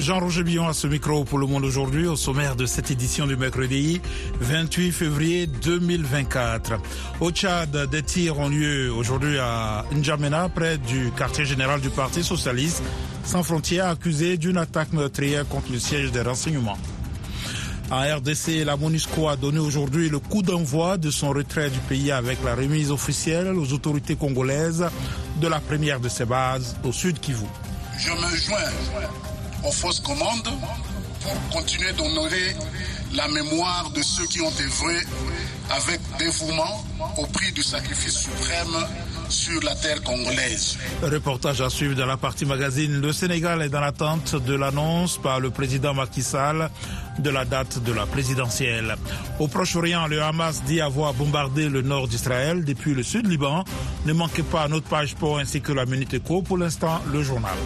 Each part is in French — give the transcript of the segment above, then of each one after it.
Jean-Roger Billon à ce micro pour le monde aujourd'hui au sommaire de cette édition du mercredi 28 février 2024. Au Tchad, des tirs ont lieu aujourd'hui à N'Djamena, près du quartier général du Parti socialiste, sans frontières, accusé d'une attaque meurtrière contre le siège des renseignements. En RDC, la MONUSCO a donné aujourd'hui le coup d'envoi de son retrait du pays avec la remise officielle aux autorités congolaises de la première de ses bases au sud Kivu. Je me joins aux fausses commandes pour continuer d'honorer la mémoire de ceux qui ont œuvré avec dévouement au prix du sacrifice suprême sur la terre congolaise. Reportage à suivre dans la partie magazine. Le Sénégal est dans l'attente de l'annonce par le président Macky Sall de la date de la présidentielle. Au Proche-Orient, le Hamas dit avoir bombardé le nord d'Israël depuis le sud Liban. Ne manquez pas notre page pour ainsi que la Minute Éco. Pour l'instant, le journal.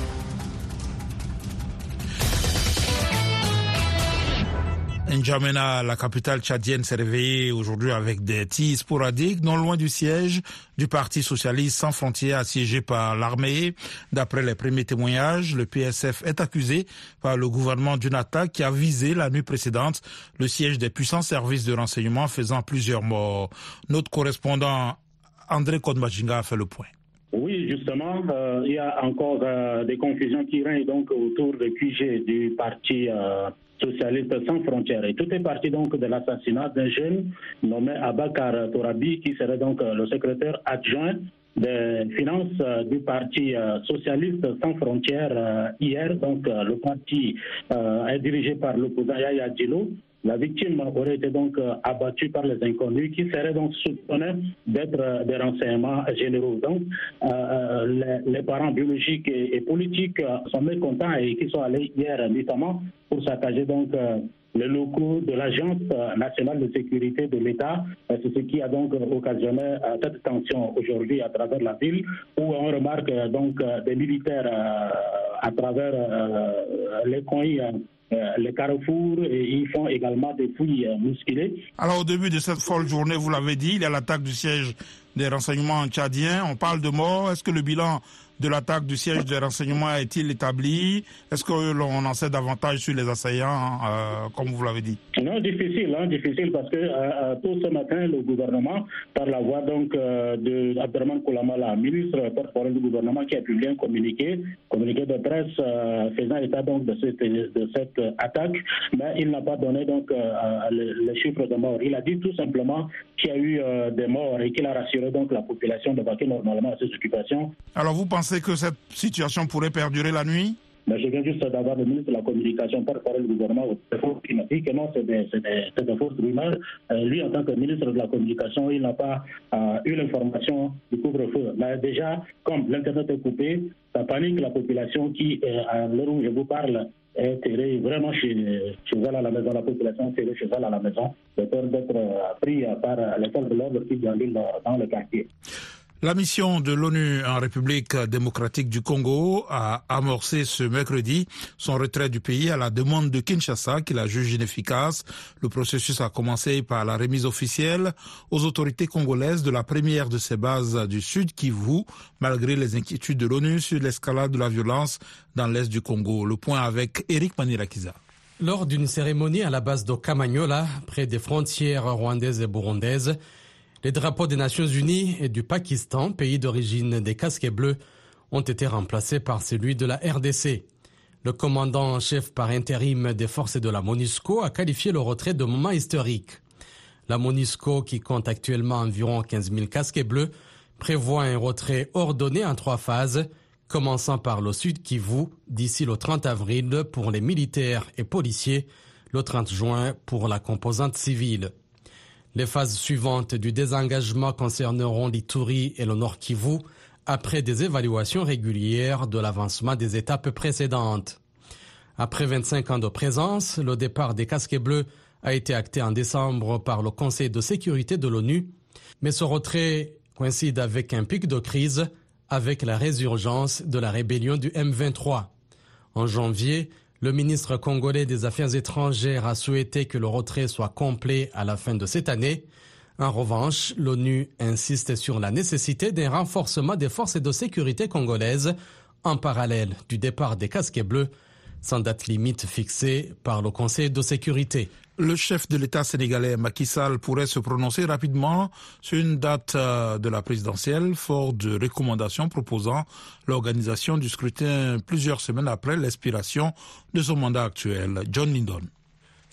N'Djamena, la capitale tchadienne, s'est réveillée aujourd'hui avec des tirs sporadiques non loin du siège du Parti socialiste sans frontières assiégé par l'armée. D'après les premiers témoignages, le PSF est accusé par le gouvernement d'une attaque qui a visé la nuit précédente le siège des puissants services de renseignement faisant plusieurs morts. Notre correspondant André Kodmajinga a fait le point. Oui, justement, euh, il y a encore euh, des confusions qui règnent donc autour du QG du parti euh, socialiste sans frontières. Et tout est parti donc de l'assassinat d'un jeune nommé Abakar Torabi, qui serait donc le secrétaire adjoint des finances du parti socialiste sans frontières hier. Donc le parti est dirigé par l'opposant Yaya Djilo. La victime aurait été donc abattue par les inconnus qui seraient donc soupçonnés d'être des renseignements généraux. Donc, euh, les, parents biologiques et, politiques sont mécontents et qui sont allés hier notamment pour saccager donc euh, les locaux de l'Agence nationale de sécurité de l'État. C'est ce qui a donc occasionné cette tension aujourd'hui à travers la ville où on remarque donc des militaires à travers les coins les carrefours et ils font également des fouilles musculées. Alors au début de cette folle journée, vous l'avez dit, il y a l'attaque du siège des renseignements tchadiens. On parle de morts. Est-ce que le bilan de l'attaque du siège des renseignements est-il établi? Est-ce que l'on en sait davantage sur les assaillants, euh, comme vous l'avez dit? Non, difficile, hein, difficile parce que euh, tout ce matin, le gouvernement, par la voix donc euh, de Abderman Koulamala, ministre porte-parole du gouvernement, qui a publié un communiqué, communiqué de presse faisant état donc de cette, de cette attaque, mais il n'a pas donné donc les, les, chiffres de morts. Il a dit tout simplement qu'il y a eu des morts et qu'il a rassuré donc la population de vaquer normalement à ses occupations. Alors vous pensez que cette situation pourrait perdurer la nuit mais je viens juste d'avoir le ministre de la Communication par parole du gouvernement au fausses climatiques. Non, c'est des, des, des, fausses rumeurs. Euh, lui, en tant que ministre de la Communication, il n'a pas euh, eu l'information du couvre-feu. Déjà, comme l'Internet est coupé, ça panique la population qui, euh, à l'heure où je vous parle, est terrée vraiment chez, chez elle à la maison. La population est terrée chez elle à la maison, de peur d'être pris par les forces de l'ordre qui déambulent dans le quartier. La mission de l'ONU en République démocratique du Congo a amorcé ce mercredi son retrait du pays à la demande de Kinshasa qui la juge inefficace. Le processus a commencé par la remise officielle aux autorités congolaises de la première de ces bases du Sud Kivu, malgré les inquiétudes de l'ONU sur l'escalade de la violence dans l'est du Congo. Le point avec Eric Manirakiza. Lors d'une cérémonie à la base de près des frontières rwandaises et burundaises, les drapeaux des Nations Unies et du Pakistan, pays d'origine des casquets bleus, ont été remplacés par celui de la RDC. Le commandant en chef par intérim des forces de la MONUSCO a qualifié le retrait de moment historique. La MONUSCO, qui compte actuellement environ 15 000 casquets bleus, prévoit un retrait ordonné en trois phases, commençant par le sud Kivu d'ici le 30 avril pour les militaires et policiers, le 30 juin pour la composante civile. Les phases suivantes du désengagement concerneront l'Ituri et le Nord Kivu après des évaluations régulières de l'avancement des étapes précédentes. Après 25 ans de présence, le départ des casquets bleus a été acté en décembre par le Conseil de sécurité de l'ONU, mais ce retrait coïncide avec un pic de crise avec la résurgence de la rébellion du M23. En janvier, le ministre congolais des Affaires étrangères a souhaité que le retrait soit complet à la fin de cette année. En revanche, l'ONU insiste sur la nécessité d'un renforcement des forces de sécurité congolaises en parallèle du départ des casquets bleus, sans date limite fixée par le Conseil de sécurité. Le chef de l'État sénégalais Macky Sall pourrait se prononcer rapidement sur une date euh, de la présidentielle, fort de recommandations proposant l'organisation du scrutin plusieurs semaines après l'expiration de son mandat actuel. John Lindon.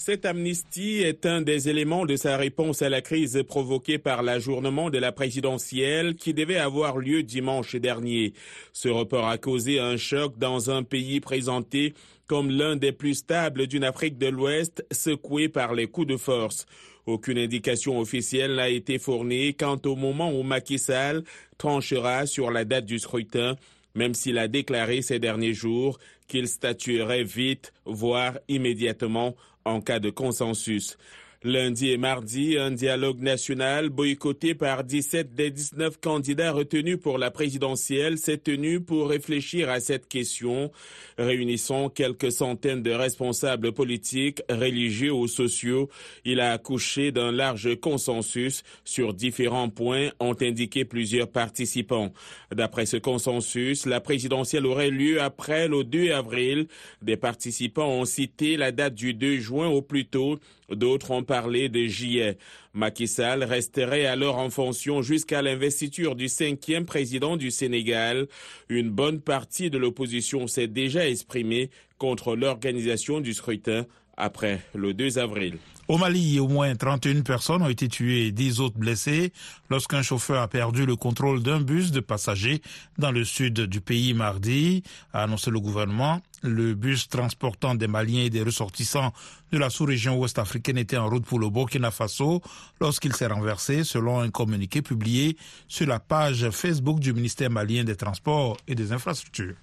Cette amnistie est un des éléments de sa réponse à la crise provoquée par l'ajournement de la présidentielle qui devait avoir lieu dimanche dernier. Ce report a causé un choc dans un pays présenté comme l'un des plus stables d'une Afrique de l'Ouest secoué par les coups de force. Aucune indication officielle n'a été fournie quant au moment où Macky Sall tranchera sur la date du scrutin, même s'il a déclaré ces derniers jours qu'il statuerait vite, voire immédiatement, en cas de consensus. Lundi et mardi, un dialogue national boycotté par 17 des 19 candidats retenus pour la présidentielle s'est tenu pour réfléchir à cette question, réunissant quelques centaines de responsables politiques, religieux ou sociaux. Il a accouché d'un large consensus sur différents points, ont indiqué plusieurs participants. D'après ce consensus, la présidentielle aurait lieu après le 2 avril. Des participants ont cité la date du 2 juin au plus tôt D'autres ont parlé de juillet. Macky Sall resterait alors en fonction jusqu'à l'investiture du cinquième président du Sénégal. Une bonne partie de l'opposition s'est déjà exprimée contre l'organisation du scrutin après le 2 avril. Au Mali, au moins 31 personnes ont été tuées et 10 autres blessées lorsqu'un chauffeur a perdu le contrôle d'un bus de passagers dans le sud du pays mardi, a annoncé le gouvernement. Le bus transportant des Maliens et des ressortissants de la sous-région ouest-africaine était en route pour le Burkina Faso lorsqu'il s'est renversé, selon un communiqué publié sur la page Facebook du ministère malien des Transports et des Infrastructures.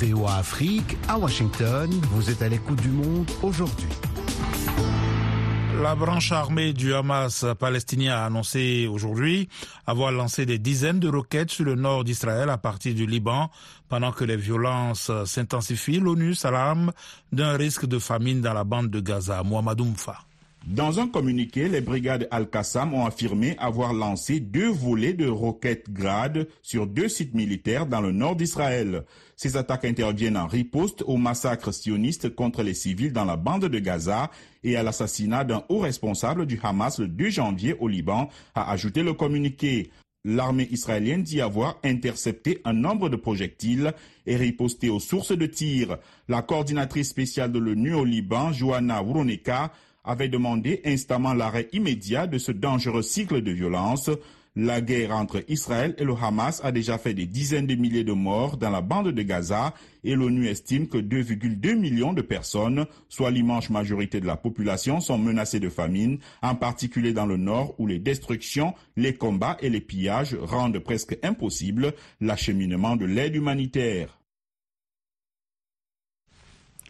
VOA Afrique, à Washington, vous êtes à l'écoute du monde aujourd'hui. La branche armée du Hamas palestinien a annoncé aujourd'hui avoir lancé des dizaines de roquettes sur le nord d'Israël à partir du Liban pendant que les violences s'intensifient. L'ONU s'alarme d'un risque de famine dans la bande de Gaza. Mohamed Oumfa. Dans un communiqué, les brigades Al-Qassam ont affirmé avoir lancé deux volets de roquettes grades sur deux sites militaires dans le nord d'Israël. Ces attaques interviennent en riposte au massacre sioniste contre les civils dans la bande de Gaza et à l'assassinat d'un haut responsable du Hamas le 2 janvier au Liban, a ajouté le communiqué. L'armée israélienne dit avoir intercepté un nombre de projectiles et riposté aux sources de tir. La coordinatrice spéciale de l'ONU au Liban, Joanna Wuroneka, avait demandé instamment l'arrêt immédiat de ce dangereux cycle de violence. La guerre entre Israël et le Hamas a déjà fait des dizaines de milliers de morts dans la bande de Gaza et l'ONU estime que 2,2 millions de personnes, soit l'immense majorité de la population, sont menacées de famine, en particulier dans le nord où les destructions, les combats et les pillages rendent presque impossible l'acheminement de l'aide humanitaire.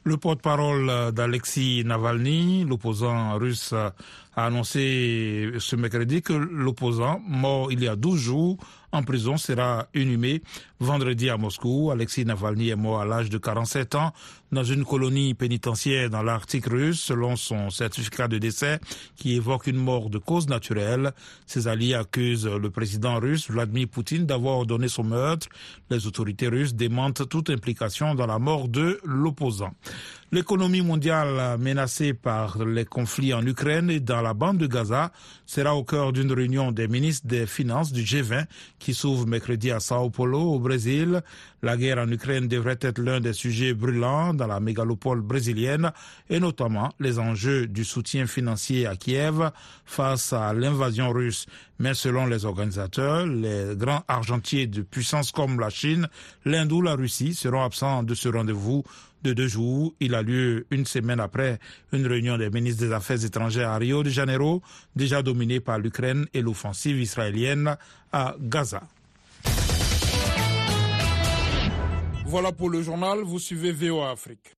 Le porte-parole d'Alexis Navalny, l'opposant russe, a annoncé ce mercredi que l'opposant, mort il y a 12 jours en prison, sera inhumé vendredi à Moscou. Alexis Navalny est mort à l'âge de 47 ans dans une colonie pénitentiaire dans l'Arctique russe, selon son certificat de décès qui évoque une mort de cause naturelle. Ses alliés accusent le président russe Vladimir Poutine d'avoir ordonné son meurtre. Les autorités russes démentent toute implication dans la mort de l'opposant. L'économie mondiale menacée par les conflits en Ukraine et dans la bande de Gaza sera au cœur d'une réunion des ministres des Finances du G20 qui s'ouvre mercredi à Sao Paulo, au Brésil. La guerre en Ukraine devrait être l'un des sujets brûlants dans la mégalopole brésilienne et notamment les enjeux du soutien financier à Kiev face à l'invasion russe. Mais selon les organisateurs, les grands argentiers de puissances comme la Chine, l'Inde ou la Russie seront absents de ce rendez-vous de deux jours. Il a lieu une semaine après une réunion des ministres des Affaires étrangères à Rio de Janeiro, déjà dominée par l'Ukraine et l'offensive israélienne à Gaza. Voilà pour le journal, vous suivez VOA Afrique.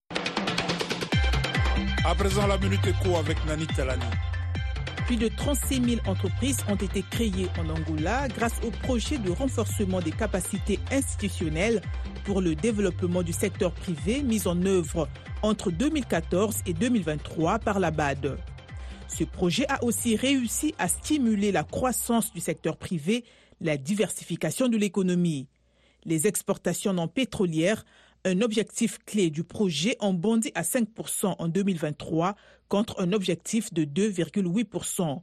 À présent, la minute avec Nani Talani. Plus de 36 000 entreprises ont été créées en Angola grâce au projet de renforcement des capacités institutionnelles pour le développement du secteur privé mis en œuvre entre 2014 et 2023 par la BAD. Ce projet a aussi réussi à stimuler la croissance du secteur privé, la diversification de l'économie. Les exportations non pétrolières Un objectif clé du projet en bondit à 5% en 2023 contre un objectif de 2,8%.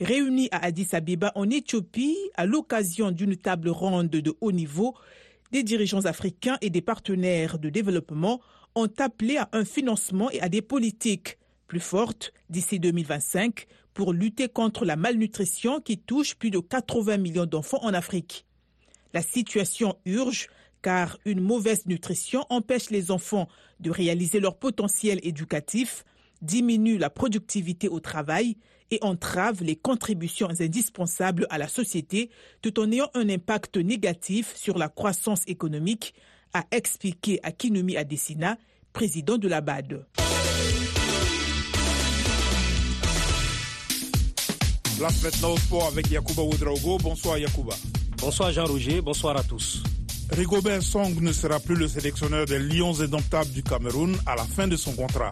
Réunis à Addis Abeba en Éthiopie à l'occasion d'une table ronde de haut niveau, des dirigeants africains et des partenaires de développement ont appelé à un financement et à des politiques plus fortes d'ici 2025 pour lutter contre la malnutrition qui touche plus de 80 millions d'enfants en Afrique. La situation urge car une mauvaise nutrition empêche les enfants de réaliser leur potentiel éducatif, diminue la productivité au travail et entrave les contributions indispensables à la société tout en ayant un impact négatif sur la croissance économique, a expliqué Akinumi Adesina, président de la BAD. Place maintenant au sport avec Yakuba Oudraogo. Bonsoir Yakuba. Bonsoir Jean-Roger, bonsoir à tous. Rigobert Song ne sera plus le sélectionneur des Lions indomptables du Cameroun à la fin de son contrat.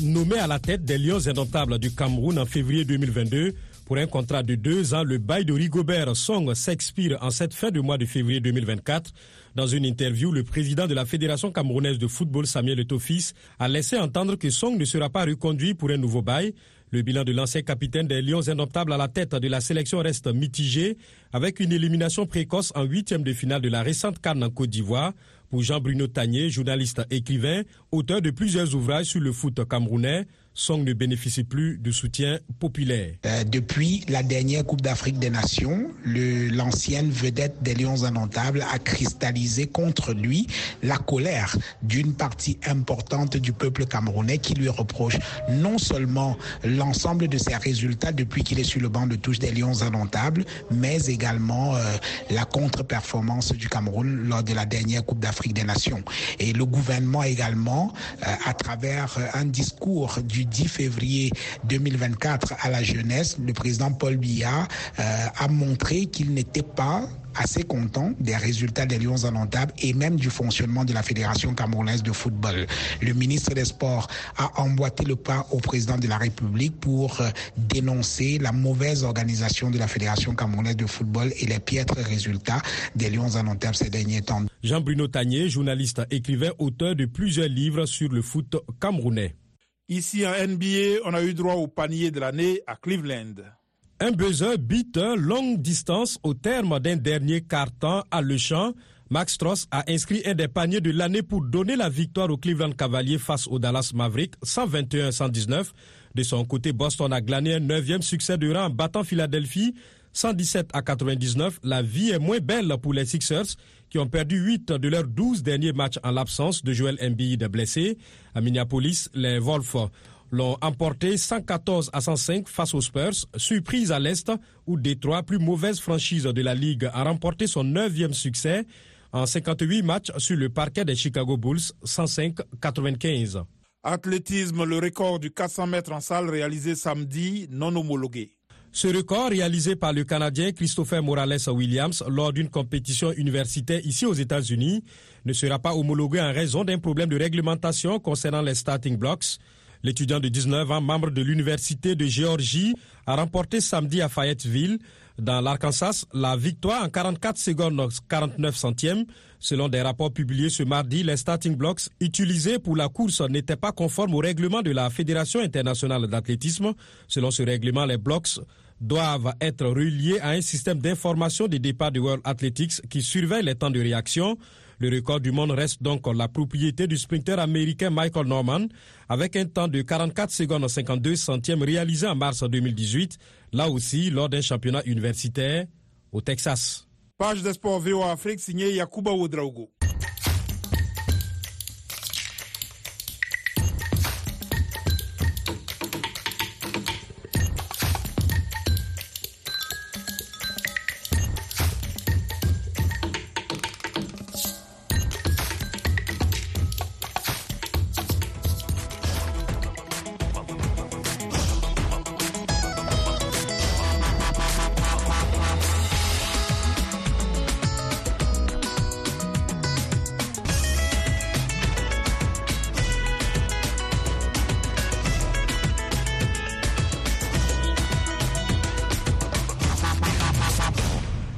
Nommé à la tête des Lions indomptables du Cameroun en février 2022, pour un contrat de deux ans, le bail de Rigobert Song s'expire en cette fin de mois de février 2024. Dans une interview, le président de la Fédération camerounaise de football, Samuel Etofis, a laissé entendre que Song ne sera pas reconduit pour un nouveau bail. Le bilan de l'ancien capitaine des Lions indomptables à la tête de la sélection reste mitigé, avec une élimination précoce en huitième de finale de la récente Cannes en Côte d'Ivoire. Pour Jean-Bruno Tagné, journaliste écrivain, auteur de plusieurs ouvrages sur le foot camerounais, Song ne bénéficie plus de soutien populaire. Euh, depuis la dernière Coupe d'Afrique des Nations, l'ancienne vedette des Lions indomptables a cristallisé contre lui la colère d'une partie importante du peuple camerounais qui lui reproche non seulement l'ensemble de ses résultats depuis qu'il est sur le banc de touche des Lions indomptables, mais également euh, la contre-performance du Cameroun lors de la dernière Coupe d'Afrique des Nations. Et le gouvernement également, euh, à travers un discours du 10 février 2024 à la jeunesse, le président Paul Biya euh, a montré qu'il n'était pas assez content des résultats des Lions indomptables et même du fonctionnement de la Fédération camerounaise de football. Le ministre des Sports a emboîté le pas au président de la République pour euh, dénoncer la mauvaise organisation de la Fédération camerounaise de football et les piètres résultats des Lions indomptables ces derniers temps. Jean-Bruno Tagné, journaliste, écrivain, auteur de plusieurs livres sur le foot camerounais. Ici en NBA, on a eu droit au panier de l'année à Cleveland. Un buzzer beat longue distance au terme d'un dernier carton à Le Champ. Max Stross a inscrit un des paniers de l'année pour donner la victoire au Cleveland Cavaliers face au Dallas Mavericks 121-119. De son côté, Boston a glané un neuvième succès de rang en battant Philadelphie 117 à 99. La vie est moins belle pour les Sixers qui ont perdu 8 de leurs 12 derniers matchs en l'absence de Joel Embiid blessé. À Minneapolis, les Wolves l'ont emporté 114 à 105 face aux Spurs, surprise à l'Est où Détroit, plus mauvaise franchise de la Ligue, a remporté son neuvième succès en 58 matchs sur le parquet des Chicago Bulls, 105-95. Athlétisme, le record du 400 mètres en salle réalisé samedi, non homologué. Ce record, réalisé par le Canadien Christopher Morales Williams lors d'une compétition universitaire ici aux États-Unis, ne sera pas homologué en raison d'un problème de réglementation concernant les starting blocks. L'étudiant de 19 ans, membre de l'Université de Géorgie, a remporté samedi à Fayetteville, dans l'Arkansas, la victoire en 44 secondes 49 centièmes. Selon des rapports publiés ce mardi, les starting blocks utilisés pour la course n'étaient pas conformes au règlement de la Fédération internationale d'athlétisme. Selon ce règlement, les blocks doivent être reliés à un système d'information des départs de World Athletics qui surveille les temps de réaction. Le record du monde reste donc la propriété du sprinter américain Michael Norman avec un temps de 44 secondes 52 centièmes réalisé en mars 2018, là aussi lors d'un championnat universitaire au Texas. Page des sports VOA Afrique signée Yakuba Oudraogo.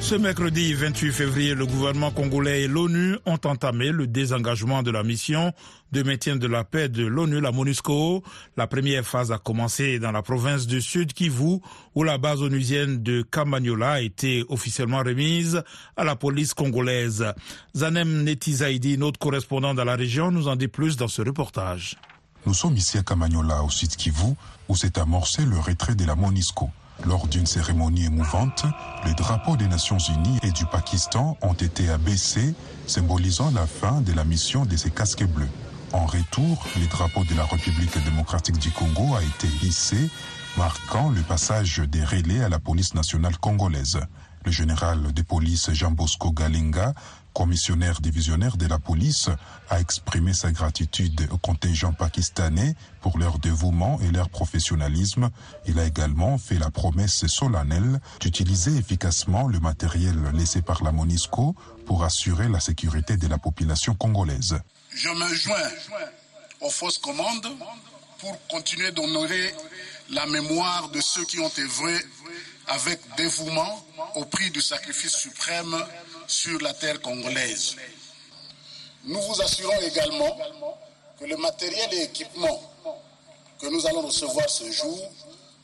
Ce mercredi 28 février, le gouvernement congolais et l'ONU ont entamé le désengagement de la mission de maintien de la paix de l'ONU, la MONUSCO. La première phase a commencé dans la province du Sud Kivu, où la base onusienne de Kamagnola a été officiellement remise à la police congolaise. Zanem Netizaidi, notre correspondant dans la région, nous en dit plus dans ce reportage. Nous sommes ici à Kamagnola, au Sud Kivu, où s'est amorcé le retrait de la MONUSCO. Lors d'une cérémonie émouvante, les drapeaux des Nations Unies et du Pakistan ont été abaissés, symbolisant la fin de la mission de ces casques bleus. En retour, les drapeaux de la République démocratique du Congo a été hissé, marquant le passage des relais à la police nationale congolaise. Le général de police Jean Bosco Galinga commissionnaire divisionnaire de la police, a exprimé sa gratitude au contingent pakistanais pour leur dévouement et leur professionnalisme. Il a également fait la promesse solennelle d'utiliser efficacement le matériel laissé par la MONISCO pour assurer la sécurité de la population congolaise. Je me joins aux fausses commandes pour continuer d'honorer la mémoire de ceux qui ont œuvré avec dévouement au prix du sacrifice suprême sur la terre congolaise. Nous vous assurons également que le matériel et équipement que nous allons recevoir ce jour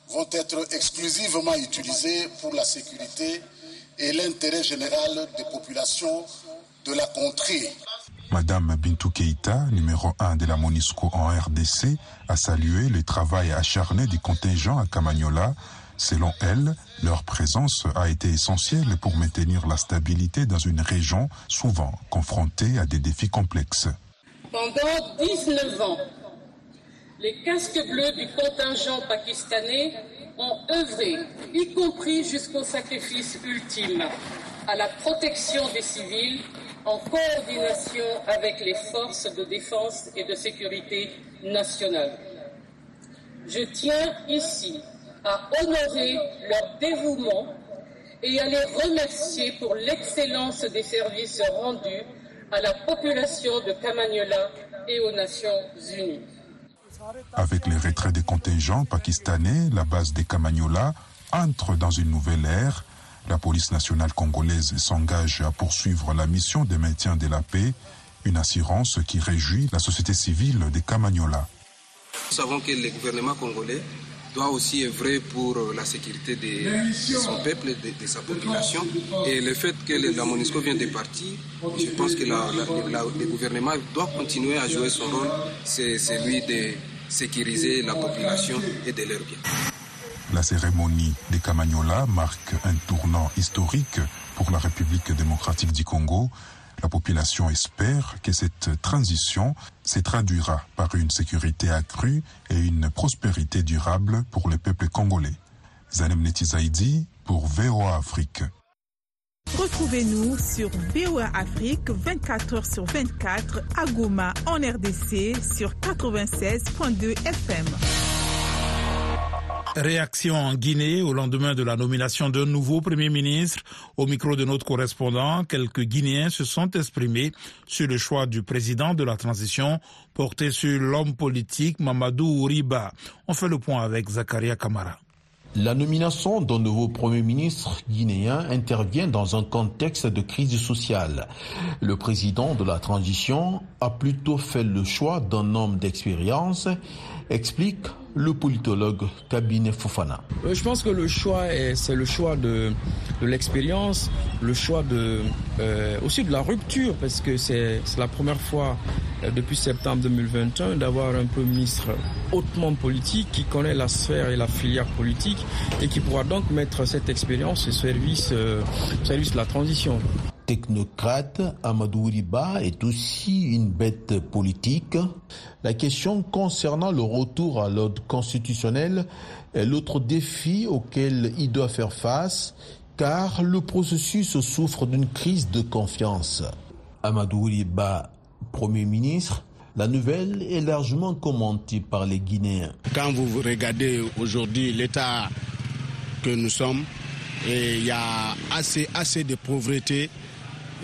vont être exclusivement utilisés pour la sécurité et l'intérêt général des populations de la contrée. Madame Bintou Keïta, numéro 1 de la MONUSCO en RDC, a salué le travail acharné du contingent à Camagnola Selon elle, leur présence a été essentielle pour maintenir la stabilité dans une région souvent confrontée à des défis complexes. Pendant 19 ans, les casques bleus du contingent pakistanais ont œuvré, y compris jusqu'au sacrifice ultime, à la protection des civils en coordination avec les forces de défense et de sécurité nationale. Je tiens ici à honorer leur dévouement et à les remercier pour l'excellence des services rendus à la population de Kamagnola et aux Nations Unies. Avec les retraits des contingents pakistanais, la base des Kamagnola entre dans une nouvelle ère. La police nationale congolaise s'engage à poursuivre la mission de maintien de la paix, une assurance qui réjouit la société civile des Kamagnola. Nous savons que le gouvernement congolais doit aussi œuvrer pour la sécurité de, son peuple, de, de, sa population. Et le fait que la MONUSCO vient de partir, je pense que le gouvernement doit continuer à jouer son rôle, c'est celui de sécuriser la population et de leur bien. La cérémonie des Camagnola marque un tournant historique pour la République démocratique du Congo la population espère que cette transition se traduira par une sécurité accrue et une prospérité durable pour le peuple congolais. Zanem Netizaidi pour VOA Afrique. Retrouvez-nous sur VOA Afrique 24 h sur 24 à Goma en RDC sur 96.2 FM. Réaction en Guinée au lendemain de la nomination d'un nouveau Premier ministre. Au micro de notre correspondant, quelques Guinéens se sont exprimés sur le choix du président de la transition porté sur l'homme politique Mamadou Ouriba. On fait le point avec Zakaria Kamara. La nomination d'un nouveau Premier ministre guinéen intervient dans un contexte de crise sociale. Le président de la transition a plutôt fait le choix d'un homme d'expérience, explique le politologue Kabine Fofana. Je pense que le choix, c'est le choix de, de l'expérience, le choix de, euh, aussi de la rupture, parce que c'est la première fois euh, depuis septembre 2021 d'avoir un Premier ministre hautement politique qui connaît la sphère et la filière politique et qui pourra donc mettre cette expérience au service, euh, service de la transition technocrate, Amadou Riba est aussi une bête politique. La question concernant le retour à l'ordre constitutionnel est l'autre défi auquel il doit faire face, car le processus souffre d'une crise de confiance. Amadou Riba, Premier ministre, la nouvelle est largement commentée par les Guinéens. Quand vous regardez aujourd'hui l'état que nous sommes, il y a assez, assez de pauvreté,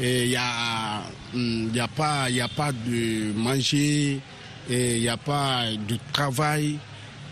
il n'y a, y a, pas, y a pas de manger, il n'y a pas de travail.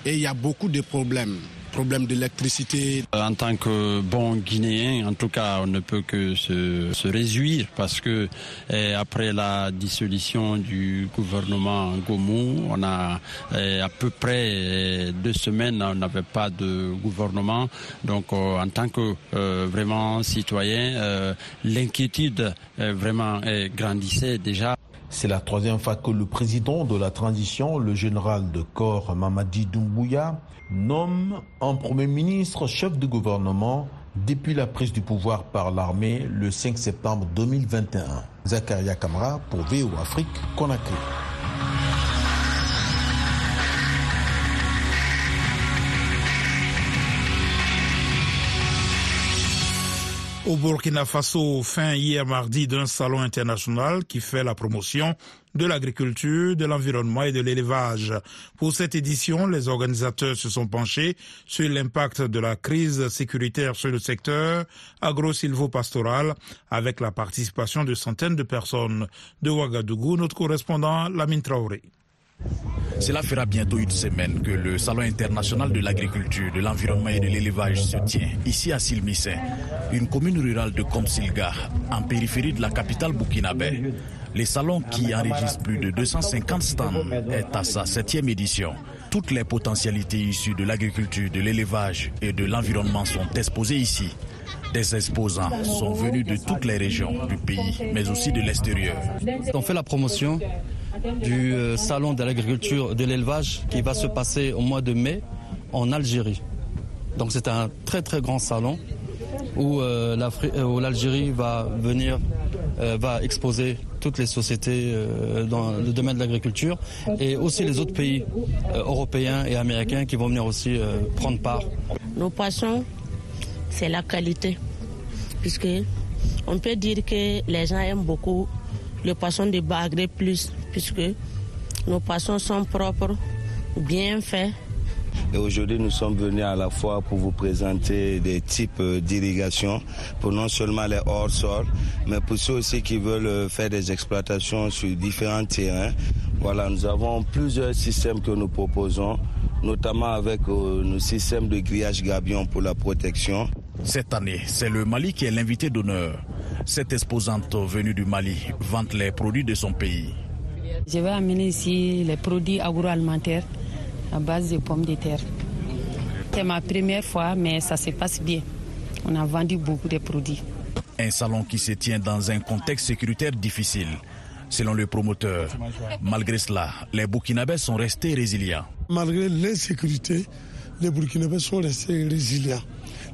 et il y a beaucoup de problèmes problème d'électricité. Euh, en tant que bon Guinéen, en tout cas, on ne peut que se, se réjouir parce que eh, après la dissolution du gouvernement Gomou, on a eh, à peu près eh, deux semaines, on n'avait pas de gouvernement. Donc, euh, en tant que euh, vraiment citoyen, l'inquiétude vraiment grandissait déjà. C'est la troisième fois que le président de la transition, le général de corps Mamadi Doumbouya, nomme un Premier ministre chef de gouvernement depuis la prise du pouvoir par l'armée le 5 septembre 2021. Zakaria Kamara pour VO Afrique, Conakry. Au Burkina Faso, fin hier mardi d'un salon international qui fait la promotion de l'agriculture, de l'environnement et de l'élevage. Pour cette édition, les organisateurs se sont penchés sur l'impact de la crise sécuritaire sur le secteur agro-silvo-pastoral avec la participation de centaines de personnes. De Ouagadougou, notre correspondant Lamine Traoré. Cela fera bientôt une semaine que le Salon international de l'agriculture, de l'environnement et de l'élevage se tient ici à Silmissé, une commune rurale de Komsilga, en périphérie de la capitale burkinabé. Les salons qui enregistrent plus de 250 stands est à sa septième édition. Toutes les potentialités issues de l'agriculture, de l'élevage et de l'environnement sont exposées ici. Des exposants sont venus de toutes les régions du pays, mais aussi de l'extérieur. On fait la promotion du euh, salon de l'agriculture de l'élevage qui va se passer au mois de mai en Algérie. Donc c'est un très très grand salon où, euh, l'Algérie va venir, euh, va exposer toutes les sociétés dans le domaine de l'agriculture et aussi les autres pays européens et américains qui vont venir aussi prendre part. Nos poissons, c'est la qualité, puisque on peut dire que les gens aiment beaucoup le poisson de Bagré plus, puisque nos poissons sont propres, bien faits. Et aujourd'hui, nous sommes venus à la fois pour vous présenter des types d'irrigation pour non seulement les hors-sol, mais pour ceux aussi qui veulent faire des exploitations sur différents terrains. Voilà, nous avons plusieurs systèmes que nous proposons, notamment avec euh, nos systèmes de grillage gabion pour la protection. Cette année, c'est le Mali qui est l'invité d'honneur. Cette exposante venue du Mali vante les produits de son pays. Je vais amener ici les produits agroalimentaires à base de pommes de terre. C'est ma première fois, mais ça se passe bien. On a vendu beaucoup de produits. Un salon qui se tient dans un contexte sécuritaire difficile. Selon le promoteur, malgré cela, les Burkinabés sont restés résilients. Malgré l'insécurité, les Burkinabés sont restés résilients.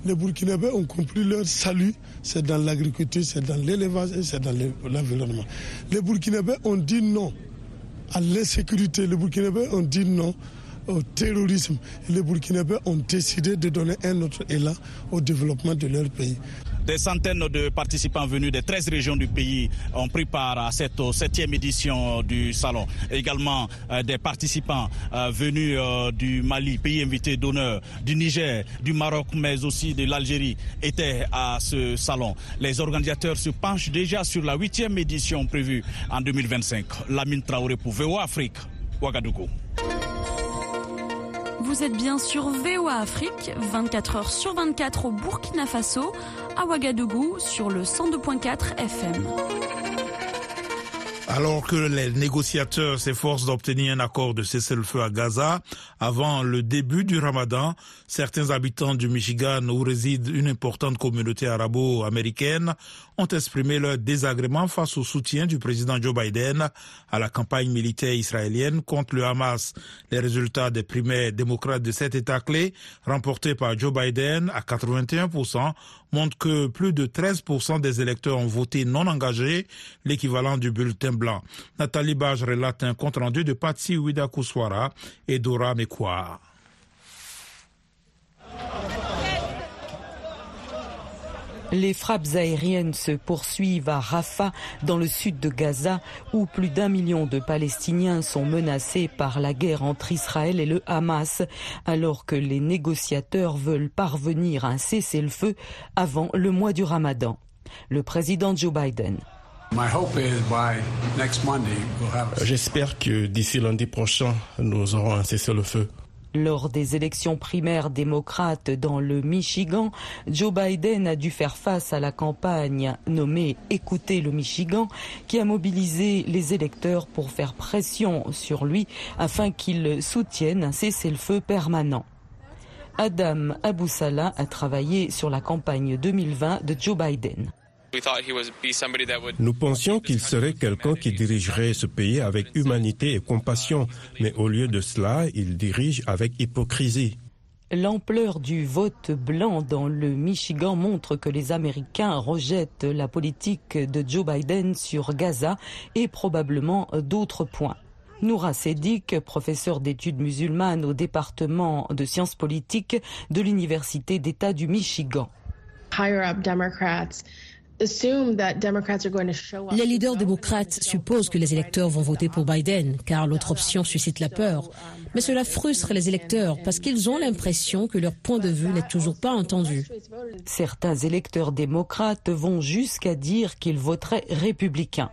Les Burkinabés ont compris leur salut, c'est dans l'agriculture, c'est dans l'élevage et c'est dans l'environnement. Les Burkinabés ont dit non à l'insécurité, les Burkinabés ont dit non au terrorisme. Les Burkinabés ont décidé de donner un autre élan au développement de leur pays. Des centaines de participants venus des 13 régions du pays ont pris part à cette septième édition du salon. Également euh, des participants euh, venus euh, du Mali, pays invité d'honneur, du Niger, du Maroc, mais aussi de l'Algérie étaient à ce salon. Les organisateurs se penchent déjà sur la huitième édition prévue en 2025. Lamine Traoré pour VOA Afrique, Ouagadougou. Vous êtes bien sur VOA Afrique, 24 heures sur 24 au Burkina Faso, à Ouagadougou sur le 102.4 FM. Alors que les négociateurs s'efforcent d'obtenir un accord de cessez-le-feu à Gaza avant le début du ramadan, certains habitants du Michigan où réside une importante communauté arabo-américaine ont exprimé leur désagrément face au soutien du président Joe Biden à la campagne militaire israélienne contre le Hamas. Les résultats des primaires démocrates de cet État clé, remportés par Joe Biden à 81%, montrent que plus de 13% des électeurs ont voté non engagé, l'équivalent du bulletin Nathalie Bage relate un compte rendu de Patsy Ouida et Dora Mekwa. Les frappes aériennes se poursuivent à Rafah, dans le sud de Gaza, où plus d'un million de Palestiniens sont menacés par la guerre entre Israël et le Hamas, alors que les négociateurs veulent parvenir à un cessez-le-feu avant le mois du Ramadan. Le président Joe Biden. J'espère que d'ici lundi prochain, nous aurons un cessez-le-feu. Lors des élections primaires démocrates dans le Michigan, Joe Biden a dû faire face à la campagne nommée Écoutez le Michigan, qui a mobilisé les électeurs pour faire pression sur lui afin qu'il soutienne un cessez-le-feu permanent. Adam Aboussala a travaillé sur la campagne 2020 de Joe Biden. Nous pensions qu'il serait quelqu'un qui dirigerait ce pays avec humanité et compassion, mais au lieu de cela, il dirige avec hypocrisie. L'ampleur du vote blanc dans le Michigan montre que les Américains rejettent la politique de Joe Biden sur Gaza et probablement d'autres points. Noura Sedik, professeur d'études musulmanes au département de sciences politiques de l'Université d'État du Michigan. Les leaders démocrates supposent que les électeurs vont voter pour Biden, car l'autre option suscite la peur. Mais cela frustre les électeurs parce qu'ils ont l'impression que leur point de vue n'est toujours pas entendu. Certains électeurs démocrates vont jusqu'à dire qu'ils voteraient républicains.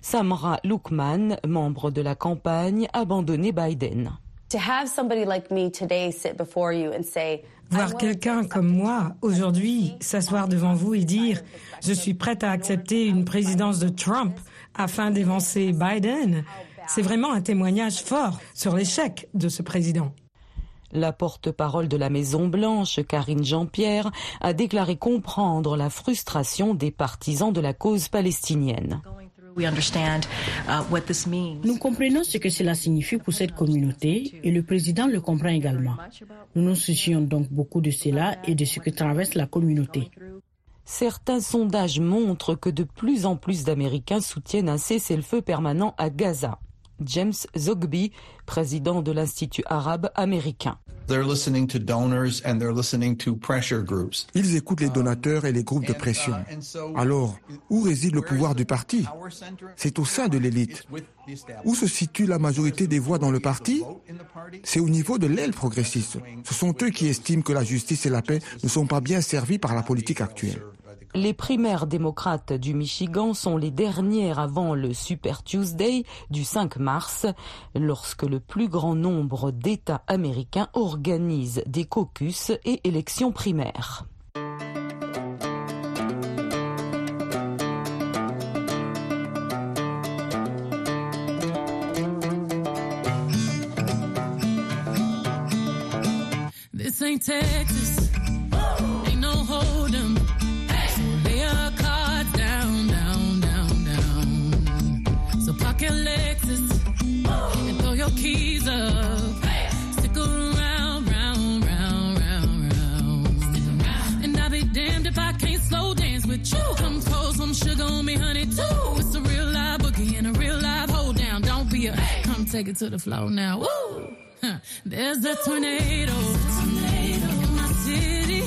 Samra Lukman, membre de la campagne, a abandonné Biden. Voir quelqu'un comme moi aujourd'hui s'asseoir devant vous et dire je suis prête à accepter une présidence de Trump afin d'évancer Biden, c'est vraiment un témoignage fort sur l'échec de ce président. La porte-parole de la Maison-Blanche, Karine Jean-Pierre, a déclaré comprendre la frustration des partisans de la cause palestinienne. Uh, nous comprenons ce que cela signifie pour cette communauté et le président le comprend également. Nous nous soucions donc beaucoup de cela et de ce que traverse la communauté. Certains sondages montrent que de plus en plus d'Américains soutiennent un cessez-le-feu permanent à Gaza. James Zogby, président de l'Institut arabe américain. Ils écoutent les donateurs et les groupes de pression. Alors, où réside le pouvoir du parti? C'est au sein de l'élite. Où se situe la majorité des voix dans le parti? C'est au niveau de l'aile progressiste. Ce sont eux qui estiment que la justice et la paix ne sont pas bien servis par la politique actuelle. Les primaires démocrates du Michigan sont les dernières avant le Super Tuesday du 5 mars, lorsque le plus grand nombre d'États américains organisent des caucus et élections primaires. Take it to the floor now. Woo! There's a tornado. In my city.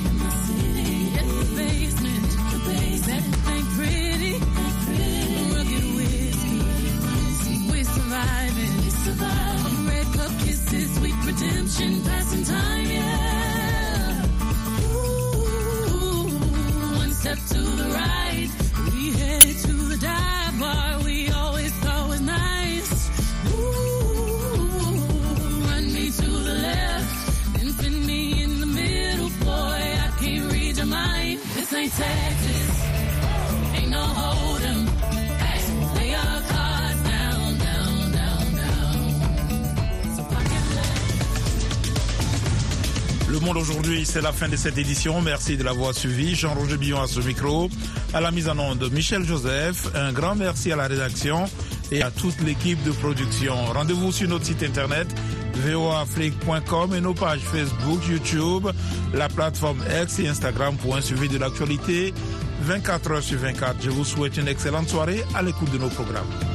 Ain't pretty. We're surviving. Kisses, sweet redemption, passing time, yeah. Ooh, one step to the right. We headed to the dive bar. Le monde aujourd'hui, c'est la fin de cette édition. Merci de l'avoir suivi. Jean-Roger Billon à ce micro. À la mise en onde, Michel Joseph. Un grand merci à la rédaction et à toute l'équipe de production. Rendez-vous sur notre site internet voafrique.com et nos pages Facebook, YouTube, la plateforme X et Instagram pour un suivi de l'actualité 24 heures sur 24. Je vous souhaite une excellente soirée à l'écoute de nos programmes.